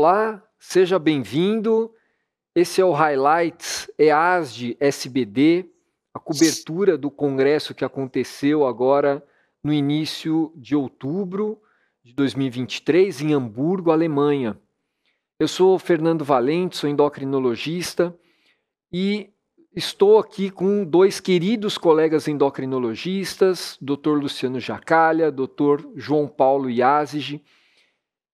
Olá, seja bem-vindo. Esse é o Highlights EASD SBD, a cobertura do congresso que aconteceu agora no início de outubro de 2023 em Hamburgo, Alemanha. Eu sou Fernando Valente, sou endocrinologista e estou aqui com dois queridos colegas endocrinologistas, Dr. Luciano Jacalha, Dr. João Paulo Yazigi,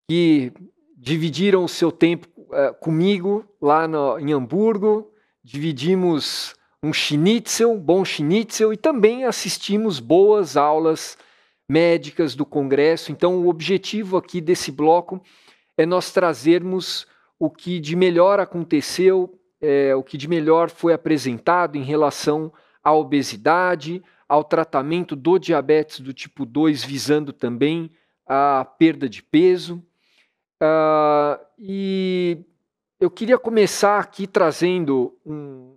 que dividiram o seu tempo uh, comigo lá no, em Hamburgo, dividimos um schnitzel, bom schnitzel, e também assistimos boas aulas médicas do Congresso. Então, o objetivo aqui desse bloco é nós trazermos o que de melhor aconteceu, é, o que de melhor foi apresentado em relação à obesidade, ao tratamento do diabetes do tipo 2, visando também a perda de peso. Uh, e eu queria começar aqui trazendo um,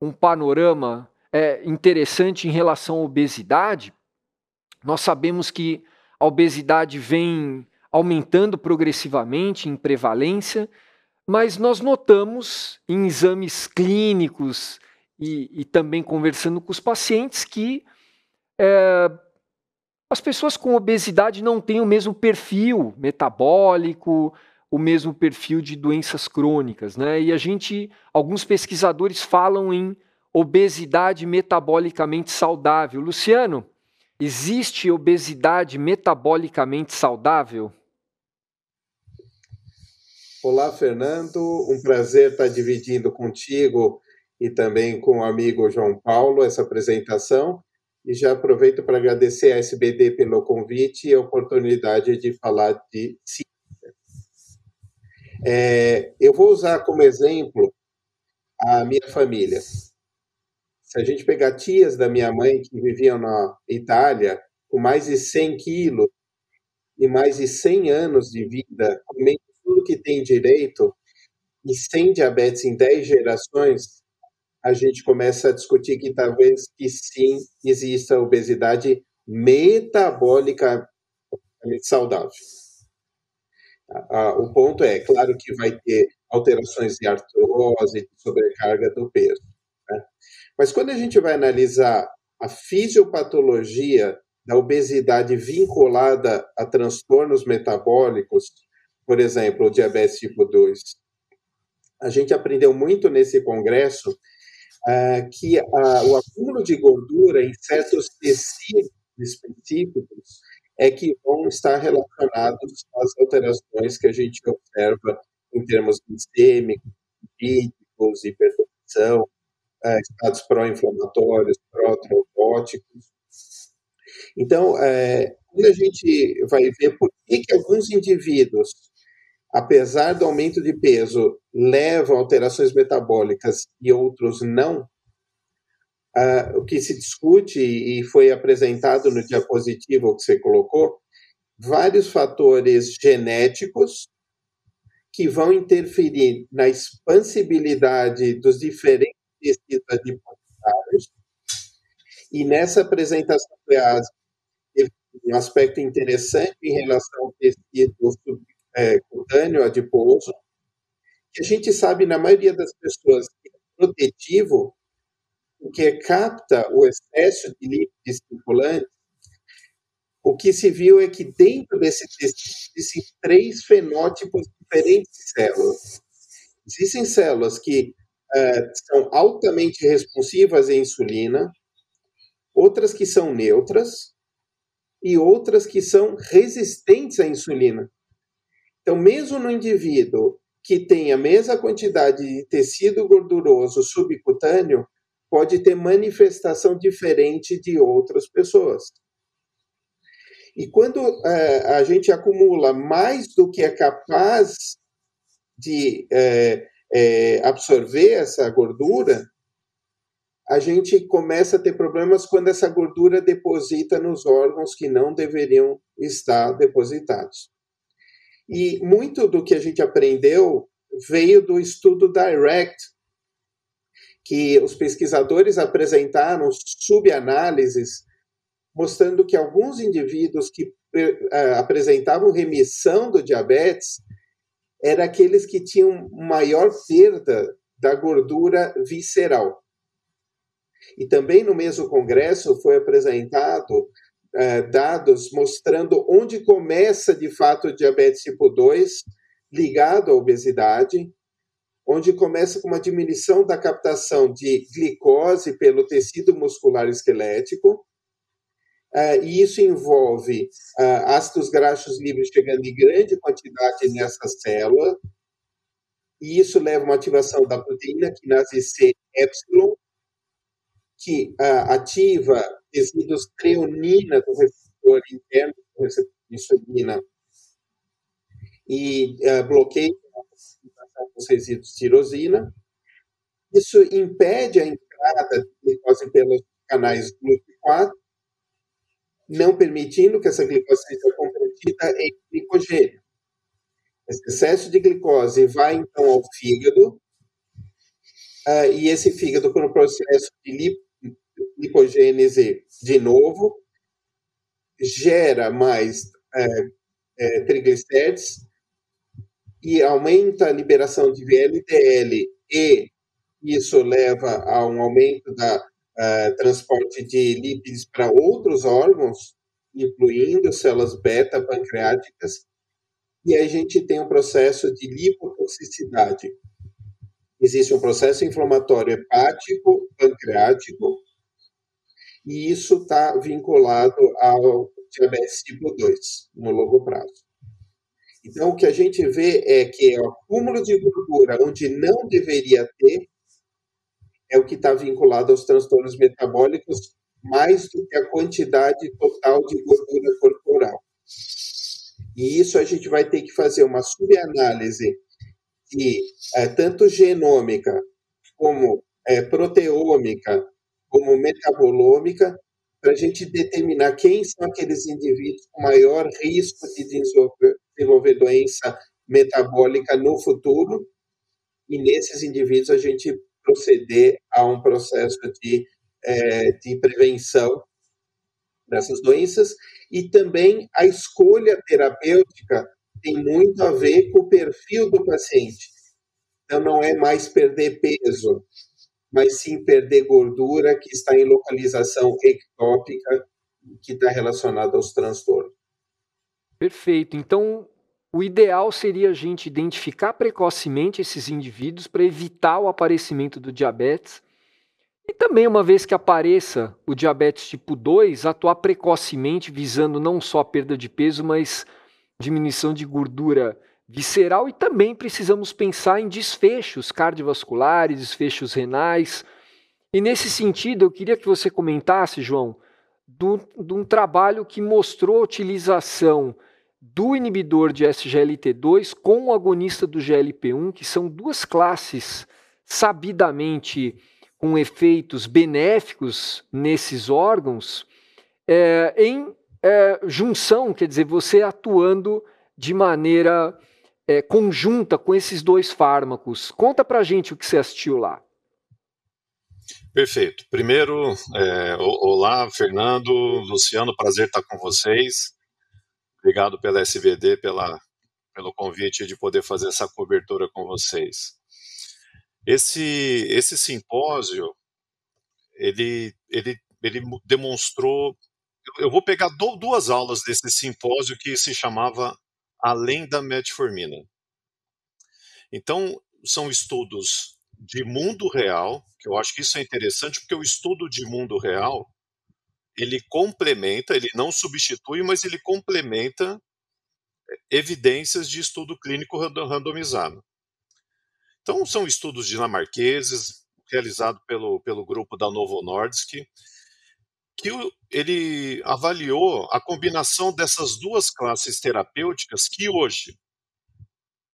um panorama é, interessante em relação à obesidade. Nós sabemos que a obesidade vem aumentando progressivamente em prevalência, mas nós notamos em exames clínicos e, e também conversando com os pacientes que é, as pessoas com obesidade não têm o mesmo perfil metabólico, o mesmo perfil de doenças crônicas, né? E a gente, alguns pesquisadores falam em obesidade metabolicamente saudável. Luciano, existe obesidade metabolicamente saudável? Olá, Fernando. Um prazer estar dividindo contigo e também com o amigo João Paulo essa apresentação. E já aproveito para agradecer a SBD pelo convite e a oportunidade de falar de ciência. É, eu vou usar como exemplo a minha família. Se a gente pegar tias da minha mãe que viviam na Itália com mais de 100 quilos e mais de 100 anos de vida, comendo tudo que tem direito e sem diabetes em 10 gerações, a gente começa a discutir que talvez que sim exista obesidade metabolicamente saudável. O ponto é, claro que vai ter alterações de artrose, de sobrecarga do peso. Né? Mas quando a gente vai analisar a fisiopatologia da obesidade vinculada a transtornos metabólicos, por exemplo, o diabetes tipo 2, a gente aprendeu muito nesse congresso uh, que uh, o acúmulo de gordura em certos tecidos específicos é que vão estar relacionados às alterações que a gente observa em termos glicêmicos, lipídicos, hipertensão, uh, estados pró-inflamatórios, pró-trombóticos. Então, é, quando a gente vai ver por que, que alguns indivíduos apesar do aumento de peso, levam a alterações metabólicas e outros não, o que se discute e foi apresentado no diapositivo que você colocou, vários fatores genéticos que vão interferir na expansibilidade dos diferentes tecidos adiposários. E nessa apresentação teve um aspecto interessante em relação ao tecido é, cutâneo adiposo, que a gente sabe na maioria das pessoas que é protetivo, porque capta o excesso de lípidos circulantes, o que se viu é que dentro desse existem três fenótipos diferentes de células. Existem células que uh, são altamente responsivas à insulina, outras que são neutras e outras que são resistentes à insulina. Então, mesmo no indivíduo que tem a mesma quantidade de tecido gorduroso subcutâneo, pode ter manifestação diferente de outras pessoas. E quando é, a gente acumula mais do que é capaz de é, é, absorver essa gordura, a gente começa a ter problemas quando essa gordura deposita nos órgãos que não deveriam estar depositados. E muito do que a gente aprendeu veio do estudo Direct, que os pesquisadores apresentaram subanálises mostrando que alguns indivíduos que uh, apresentavam remissão do diabetes eram aqueles que tinham maior perda da gordura visceral. E também no mesmo congresso foi apresentado é, dados mostrando onde começa de fato o diabetes tipo 2 ligado à obesidade, onde começa com uma diminuição da captação de glicose pelo tecido muscular esquelético, Uh, e isso envolve uh, ácidos graxos livres chegando em grande quantidade nessa célula, e isso leva a uma ativação da proteína quinase C epsilon, que uh, ativa resíduos treonina do receptor interno do receptor de insulina e bloqueia a dos resíduos de tirosina. Isso impede a entrada de glicose pelos canais GLUT4, não permitindo que essa glicose seja convertida em glicogênio. Esse excesso de glicose vai então ao fígado, uh, e esse fígado, por um processo de lipogênese de novo, gera mais uh, uh, triglicérides e aumenta a liberação de VLDL e isso leva a um aumento da uh, transporte de lípides para outros órgãos, incluindo células beta pancreáticas, e a gente tem um processo de lipotoxicidade. Existe um processo inflamatório hepático, pancreático, e isso está vinculado ao diabetes tipo 2, no longo prazo. Então, o que a gente vê é que o acúmulo de gordura onde não deveria ter é o que está vinculado aos transtornos metabólicos mais do que a quantidade total de gordura corporal. E isso a gente vai ter que fazer uma subanálise de é, tanto genômica como é, proteômica, como metabolômica, para a gente determinar quem são aqueles indivíduos com maior risco de desenvolver, desenvolver doença metabólica no futuro. E nesses indivíduos a gente proceder a um processo de, é, de prevenção dessas doenças e também a escolha terapêutica tem muito a ver com o perfil do paciente. Então, não é mais perder peso, mas sim perder gordura que está em localização ectópica, que está relacionada aos transtornos. Perfeito. Então, o ideal seria a gente identificar precocemente esses indivíduos para evitar o aparecimento do diabetes. E também, uma vez que apareça o diabetes tipo 2, atuar precocemente, visando não só a perda de peso, mas diminuição de gordura visceral. E também precisamos pensar em desfechos cardiovasculares, desfechos renais. E nesse sentido, eu queria que você comentasse, João, de um trabalho que mostrou a utilização do inibidor de SGLT2 com o agonista do GLP1, que são duas classes sabidamente com efeitos benéficos nesses órgãos, é, em é, junção, quer dizer, você atuando de maneira é, conjunta com esses dois fármacos. Conta pra gente o que você assistiu lá. Perfeito. Primeiro, é, olá, Fernando, Luciano, prazer estar com vocês. Obrigado pela SVD, pela, pelo convite de poder fazer essa cobertura com vocês. Esse, esse simpósio, ele, ele, ele demonstrou. Eu vou pegar duas aulas desse simpósio que se chamava Além da Metformina. Então, são estudos de mundo real, que eu acho que isso é interessante, porque o estudo de mundo real ele complementa, ele não substitui, mas ele complementa é, evidências de estudo clínico randomizado. Então, são estudos dinamarqueses, realizados pelo, pelo grupo da Novo Nordisk, que ele avaliou a combinação dessas duas classes terapêuticas que hoje,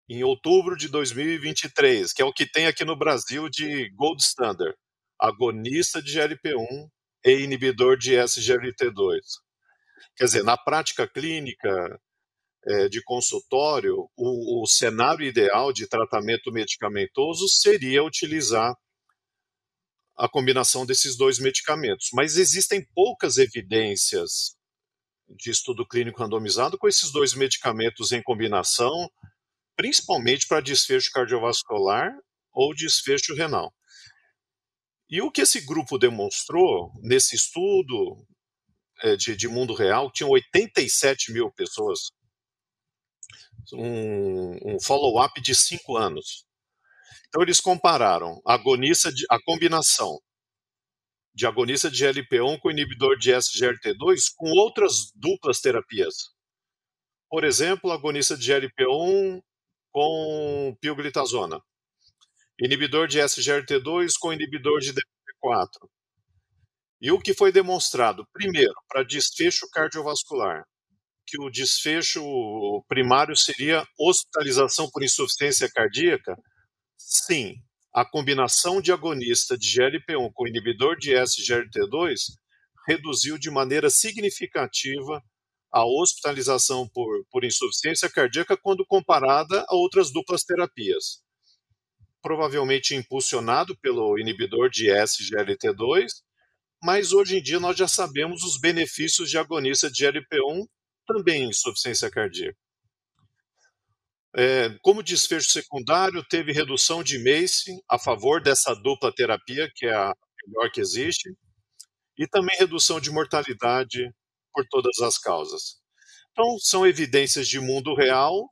em outubro de 2023, que é o que tem aqui no Brasil de gold standard, agonista de GLP-1 e inibidor de SGLT2. Quer dizer, na prática clínica é, de consultório, o, o cenário ideal de tratamento medicamentoso seria utilizar a combinação desses dois medicamentos. Mas existem poucas evidências de estudo clínico randomizado com esses dois medicamentos em combinação, principalmente para desfecho cardiovascular ou desfecho renal. E o que esse grupo demonstrou nesse estudo é, de, de, mundo real, tinham 87 mil pessoas, um, um follow-up de cinco anos. Então eles compararam a agonista de, a combinação de agonista de GLP-1 com inibidor de SGLT2 com outras duplas terapias. Por exemplo, agonista de GLP-1 com pioglitazona, inibidor de SGLT2 com inibidor de DPP4. E o que foi demonstrado? Primeiro, para desfecho cardiovascular, que o desfecho primário seria hospitalização por insuficiência cardíaca? Sim, a combinação de agonista de GLP-1 com inibidor de SGLT2 reduziu de maneira significativa a hospitalização por, por insuficiência cardíaca quando comparada a outras duplas terapias. Provavelmente impulsionado pelo inibidor de SGLT2, mas hoje em dia nós já sabemos os benefícios de agonista de GLP-1 também em insuficiência cardíaca. É, como desfecho secundário, teve redução de MACE a favor dessa dupla terapia, que é a melhor que existe, e também redução de mortalidade por todas as causas. Então, são evidências de mundo real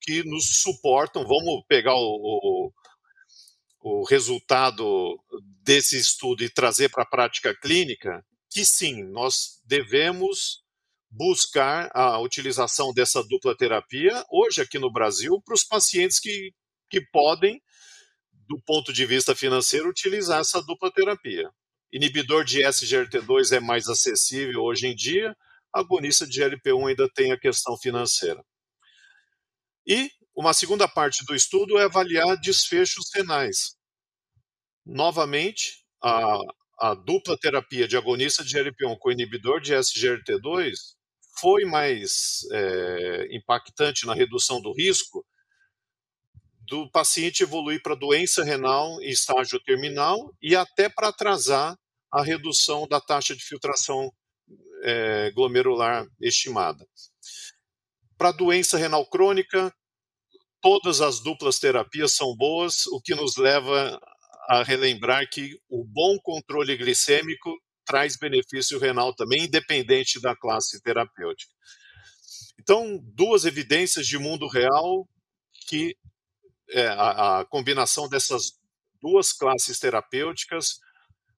que nos suportam. Vamos pegar o, o, o resultado desse estudo e trazer para a prática clínica, que sim, nós devemos buscar a utilização dessa dupla terapia, hoje aqui no Brasil, para os pacientes que, que podem, do ponto de vista financeiro, utilizar essa dupla terapia. Inibidor de SGLT2 é mais acessível hoje em dia, agonista de GLP-1 ainda tem a questão financeira. E uma segunda parte do estudo é avaliar desfechos renais. Novamente, a, a dupla terapia de agonista de GLP-1 com inibidor de SGLT2 foi mais é, impactante na redução do risco do paciente evoluir para doença renal em estágio terminal e até para atrasar a redução da taxa de filtração é, glomerular estimada. Para doença renal crônica, todas as duplas terapias são boas, o que nos leva a relembrar que o bom controle glicêmico traz benefício renal também, independente da classe terapêutica. Então, duas evidências de mundo real que é, a, a combinação dessas duas classes terapêuticas,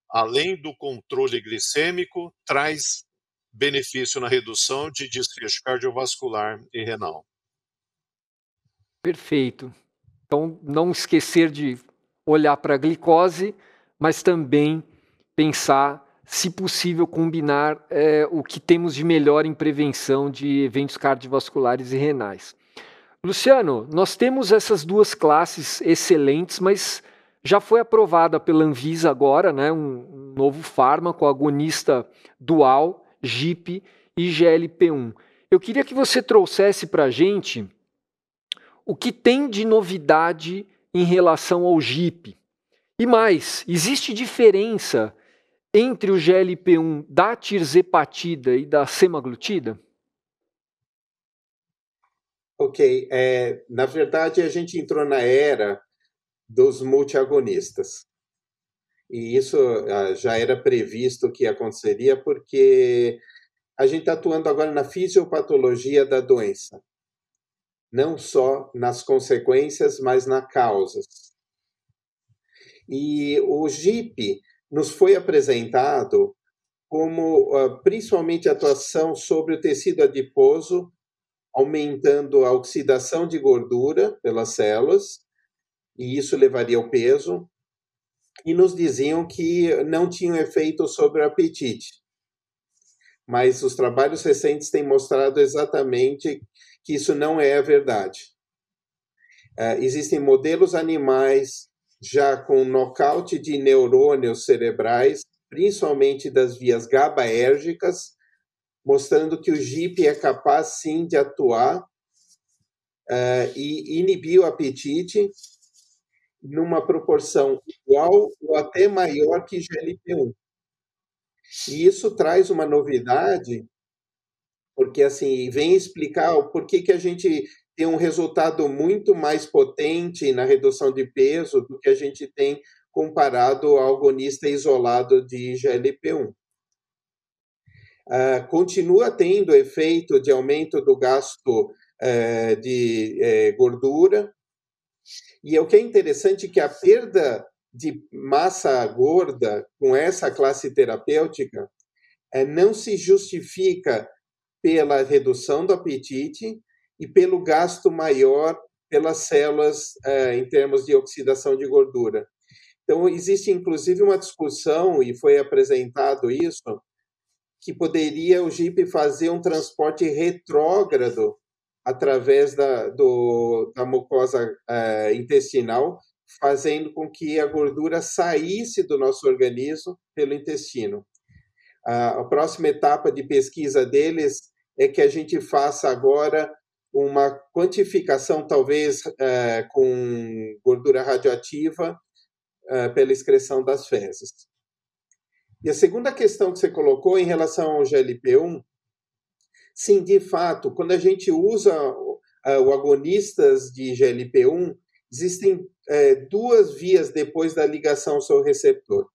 além do controle glicêmico, traz benefício na redução de desfecho cardiovascular e renal. Perfeito. Então, não esquecer de olhar para a glicose, mas também pensar se possível, combinar é, o que temos de melhor em prevenção de eventos cardiovasculares e renais. Luciano, nós temos essas duas classes excelentes, mas já foi aprovada pela Anvisa agora, né, um, novo fármaco agonista dual, GIP e GLP-1. Eu queria que você trouxesse para a gente o que tem de novidade em relação ao GIP. E mais, existe diferença entre o GLP-1 da tirzepatida e da semaglutida? Ok, é, na verdade a gente entrou na era dos multiagonistas. E isso ah, já era previsto que aconteceria porque a gente está atuando agora na fisiopatologia da doença, não só nas consequências, mas na causas. E o GIP nos foi apresentado como uh, principalmente atuação sobre o tecido adiposo, aumentando a oxidação de gordura pelas células, e isso levaria ao peso, e nos diziam que não tinham efeito sobre o apetite. Mas os trabalhos recentes têm mostrado exatamente que isso não é a verdade. Uh, existem modelos animais já com nocaute de neurônios cerebrais, principalmente das vias GABAérgicas, mostrando que o GIP é capaz sim de atuar uh, e inibir o apetite numa proporção igual ou até maior que GLP-1. E isso traz uma novidade, porque assim vem explicar o porquê que a gente tem um resultado muito mais potente na redução de peso do que a gente tem comparado ao agonista isolado de GLP-1. Uh, ah, continua tendo efeito de aumento do gasto uh, de uh, gordura, e o que é interessante é que a perda de massa gorda com essa classe terapêutica eh, não se justifica pela redução do apetite e pelo gasto maior pelas células eh, em termos de oxidação de gordura. Então, existe inclusive uma discussão, e foi apresentado isso, que poderia o JIP fazer um transporte retrógrado através da, do, da mucosa uh, intestinal, fazendo com que a gordura saísse do nosso organismo pelo intestino. Uh, a próxima etapa de pesquisa deles é que a gente faça agora uma quantificação, talvez uh, com gordura radioativa, uh, pela excreção das fezes. E a segunda questão que você colocou em relação ao GLP-1, sim, de fato, quando a gente usa uh, o agonistas de GLP-1, existem uh, duas vias depois da ligação ao seu receptor.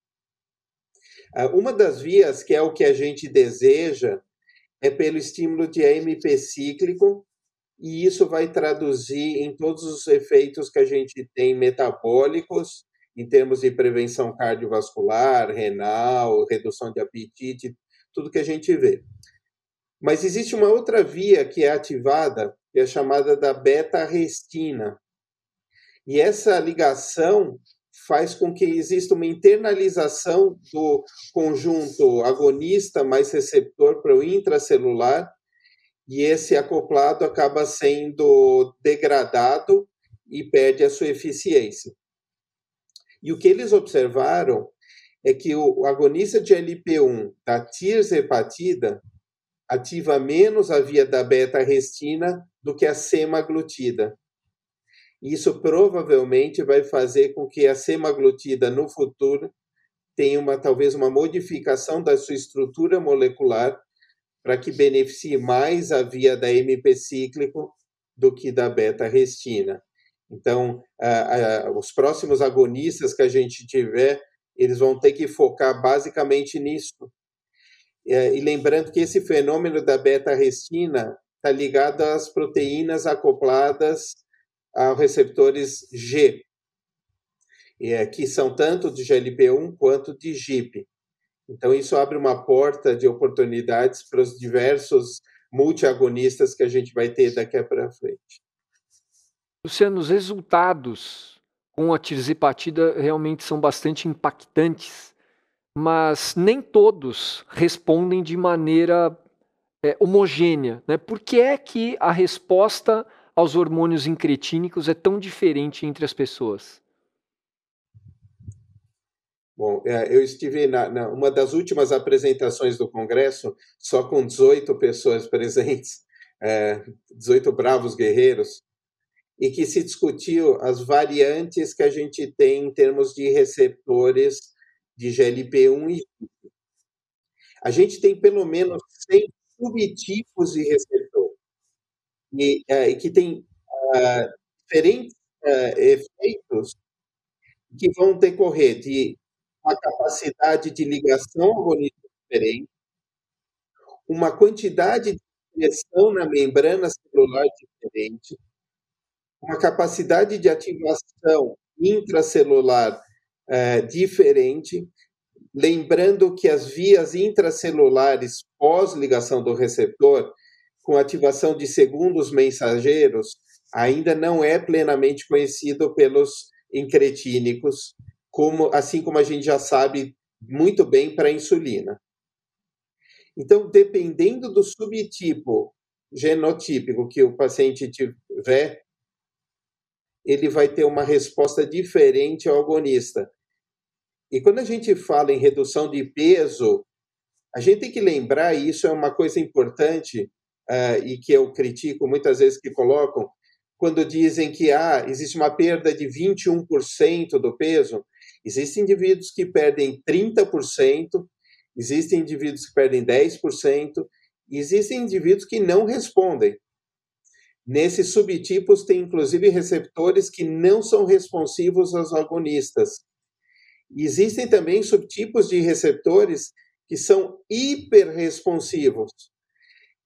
uma das vias, que é o que a gente deseja, é pelo estímulo de AMP cíclico, e isso vai traduzir em todos os efeitos que a gente tem metabólicos em termos de prevenção cardiovascular, renal, redução de apetite, tudo que a gente vê. Mas existe uma outra via que é ativada, que é chamada da beta-restina. E essa ligação faz com que exista uma internalização do conjunto agonista mais receptor para o intracelular, e esse acoplado acaba sendo degradado e perde a sua eficiência. E o que eles observaram é que o agonista de LP1 da tirzepatida ativa menos a via da beta-restina do que a semaglutida. Isso provavelmente vai fazer com que a semaglutida no futuro tenha uma talvez uma modificação da sua estrutura molecular para que beneficie mais a via da MP cíclico do que da beta-restina. Então, os próximos agonistas que a gente tiver, eles vão ter que focar basicamente nisso. É, e lembrando que esse fenômeno da beta-restina está ligado às proteínas acopladas aos receptores G, é, que são tanto de GLP-1 quanto de GIP. Então, isso abre uma porta de oportunidades para os diversos multiagonistas que a gente vai ter daqui para frente. Luciano, os resultados com a tirzepatida realmente são bastante impactantes, mas nem todos respondem de maneira é, homogênea. Né? Por que é que a resposta aos hormônios incretínicos é tão diferente entre as pessoas? Bom, é, eu estive na, na, uma das últimas apresentações do Congresso, só com 18 pessoas presentes, é, 18 bravos guerreiros, e que se discutiu as variantes que a gente tem em termos de receptores de GLP-1 e a gente tem pelo menos 100 subtipos de receptor e, e que tem uh, diferentes uh, efeitos que vão decorrer de uma capacidade de ligação agonista diferente, uma quantidade de pressão na membrana celular diferente, uma capacidade de ativação intracelular é, diferente, lembrando que as vias intracelulares pós-ligação do receptor, com ativação de segundos mensageiros, ainda não é plenamente conhecido pelos incretínicos, como, assim como a gente já sabe muito bem para a insulina. Então, dependendo do subtipo genotípico que o paciente tiver, ele vai ter uma resposta diferente ao agonista. E quando a gente fala em redução de peso, a gente tem que lembrar, e isso é uma coisa importante, uh, e que eu critico muitas vezes que colocam, quando dizem que ah, existe uma perda de 21% do peso, existem indivíduos que perdem 30%, existem indivíduos que perdem 10%, e existem indivíduos que não respondem. Nesses subtipos tem inclusive receptores que não são responsivos aos agonistas. Existem também subtipos de receptores que são hiperresponsivos.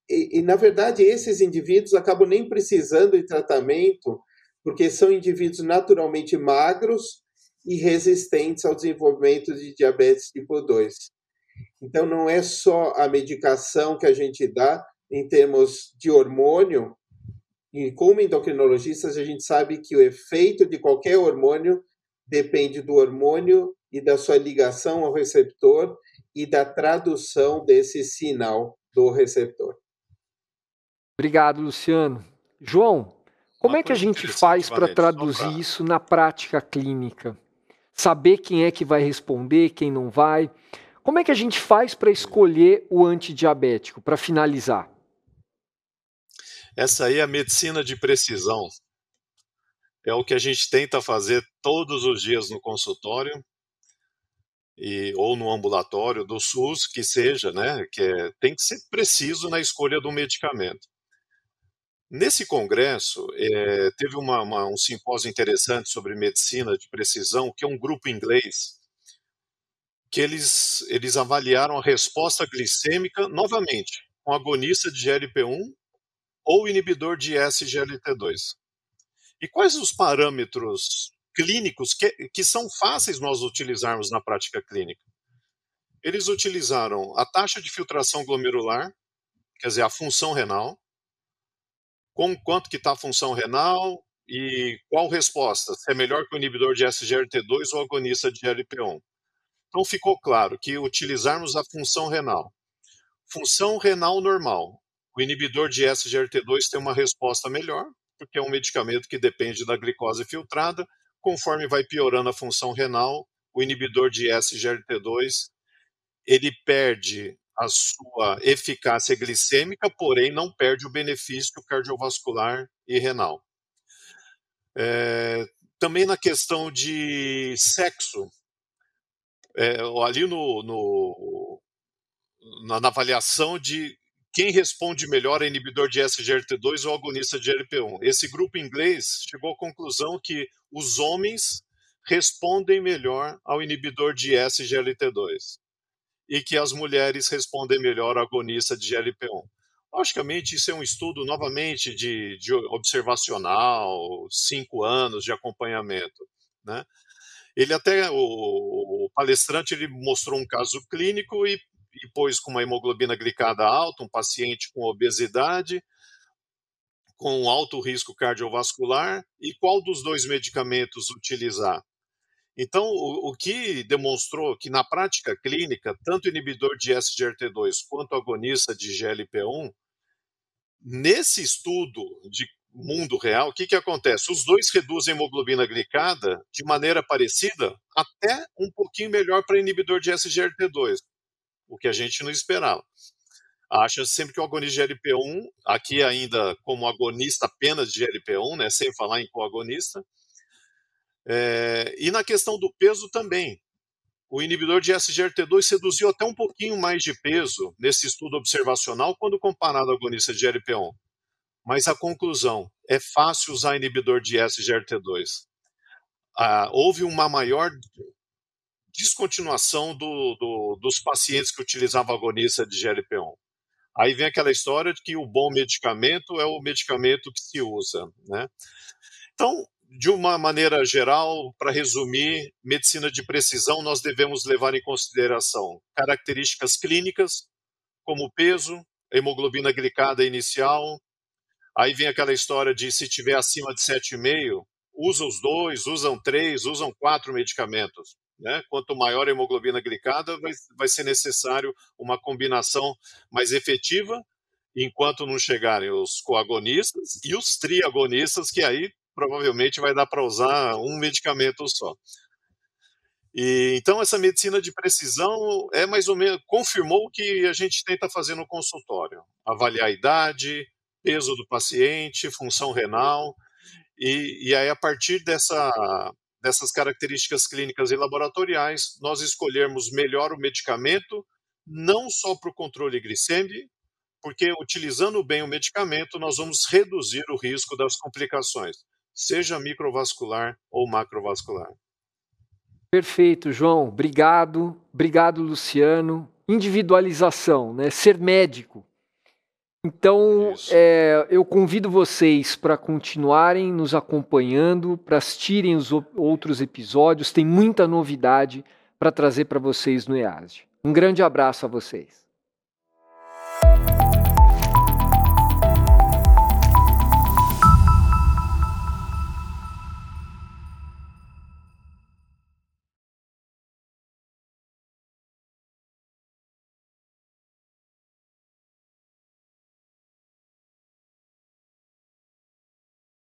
E, e, na verdade, esses indivíduos acabam nem precisando de tratamento, porque são indivíduos naturalmente magros e resistentes ao desenvolvimento de diabetes tipo 2. Então, não é só a medicação que a gente dá em termos de hormônio, e como endocrinologistas, a gente sabe que o efeito de qualquer hormônio depende do hormônio e da sua ligação ao receptor e da tradução desse sinal do receptor. Obrigado, Luciano. João, como é que a gente faz para traduzir isso na prática clínica? Saber quem é que vai responder, quem não vai. Como é que a gente faz para escolher o antidiabético, para finalizar? Essa aí é a medicina de precisão. É o que a gente tenta fazer todos os dias no consultório e, ou no ambulatório do SUS, que seja, né? Que é, tem que ser preciso na escolha do medicamento. Nesse congresso, é, teve uma, uma, um simpósio interessante sobre medicina de precisão, que é um grupo inglês, que eles, eles avaliaram a resposta glicêmica novamente, com agonista de GLP-1 ou inibidor de SGLT2. E quais os parâmetros clínicos que, que são fáceis nós utilizarmos na prática clínica? Eles utilizaram a taxa de filtração glomerular, quer dizer, a função renal, com quanto que está a função renal e qual resposta, se é melhor que o inibidor de SGLT2 ou agonista de GLP-1. Então ficou claro que utilizarmos a função renal. Função renal normal, o inibidor de SGLT2 tem uma resposta melhor, porque é um medicamento que depende da glicose filtrada. Conforme vai piorando a função renal, o inibidor de SGLT2 ele perde a sua eficácia glicêmica, porém não perde o benefício cardiovascular e renal. É, também na questão de sexo, é, ali no, no na, na, avaliação de quem responde melhor a inibidor de SGLT2 ou agonista de GLP-1. Esse grupo inglês chegou à conclusão que os homens respondem melhor ao inibidor de SGLT2 e que as mulheres respondem melhor ao agonista de GLP-1. Logicamente, isso é um estudo, novamente, de, de observacional, cinco anos de acompanhamento. Né? Ele até, o, o palestrante, ele mostrou um caso clínico e e pôs com uma hemoglobina glicada alta, um paciente com obesidade, com alto risco cardiovascular, e qual dos dois medicamentos utilizar. Então, o, o, que demonstrou que na prática clínica, tanto inibidor de SGLT2 quanto agonista de GLP-1, nesse estudo de mundo real, o que, que acontece? Os dois reduzem a hemoglobina glicada de maneira parecida, até um pouquinho melhor para inibidor de SGLT2 o que a gente não esperava. Acha sempre que o agonista de GLP-1, aqui ainda como agonista apenas de GLP-1, né, sem falar em coagonista, é, e na questão do peso também. O inibidor de SGLT2 reduziu até um pouquinho mais de peso nesse estudo observacional quando comparado ao agonista de GLP-1. Mas a conclusão, é fácil usar inibidor de SGLT2. Ah, houve uma maior descontinuação do, do, dos pacientes que utilizavam agonista de GLP-1. Aí vem aquela história de que o bom medicamento é o medicamento que se usa, né? Então, de uma maneira geral, para resumir, medicina de precisão, nós devemos levar em consideração características clínicas, como peso, hemoglobina glicada inicial. Aí vem aquela história de se tiver acima de 7,5, usa os dois, usam três, usam quatro medicamentos. Né? Quanto maior a hemoglobina glicada, vai, vai ser necessário uma combinação mais efetiva, enquanto não chegarem os coagonistas e os triagonistas, que aí provavelmente vai dar para usar um medicamento só. E, então, essa medicina de precisão é mais ou menos, confirmou o que a gente tenta fazer no consultório: avaliar a idade, peso do paciente, função renal, e, e aí, a partir dessa dessas características clínicas e laboratoriais, nós escolhermos melhor o medicamento, não só para o controle glicêmico, porque utilizando bem o medicamento, nós vamos reduzir o risco das complicações, seja microvascular ou macrovascular. Perfeito, João. Obrigado. Obrigado, Luciano. Individualização, né? Ser médico. Então, é, eu convido vocês para continuarem nos acompanhando, para assistirem os outros episódios. Tem muita novidade para trazer para vocês no EASD. Um grande abraço a vocês.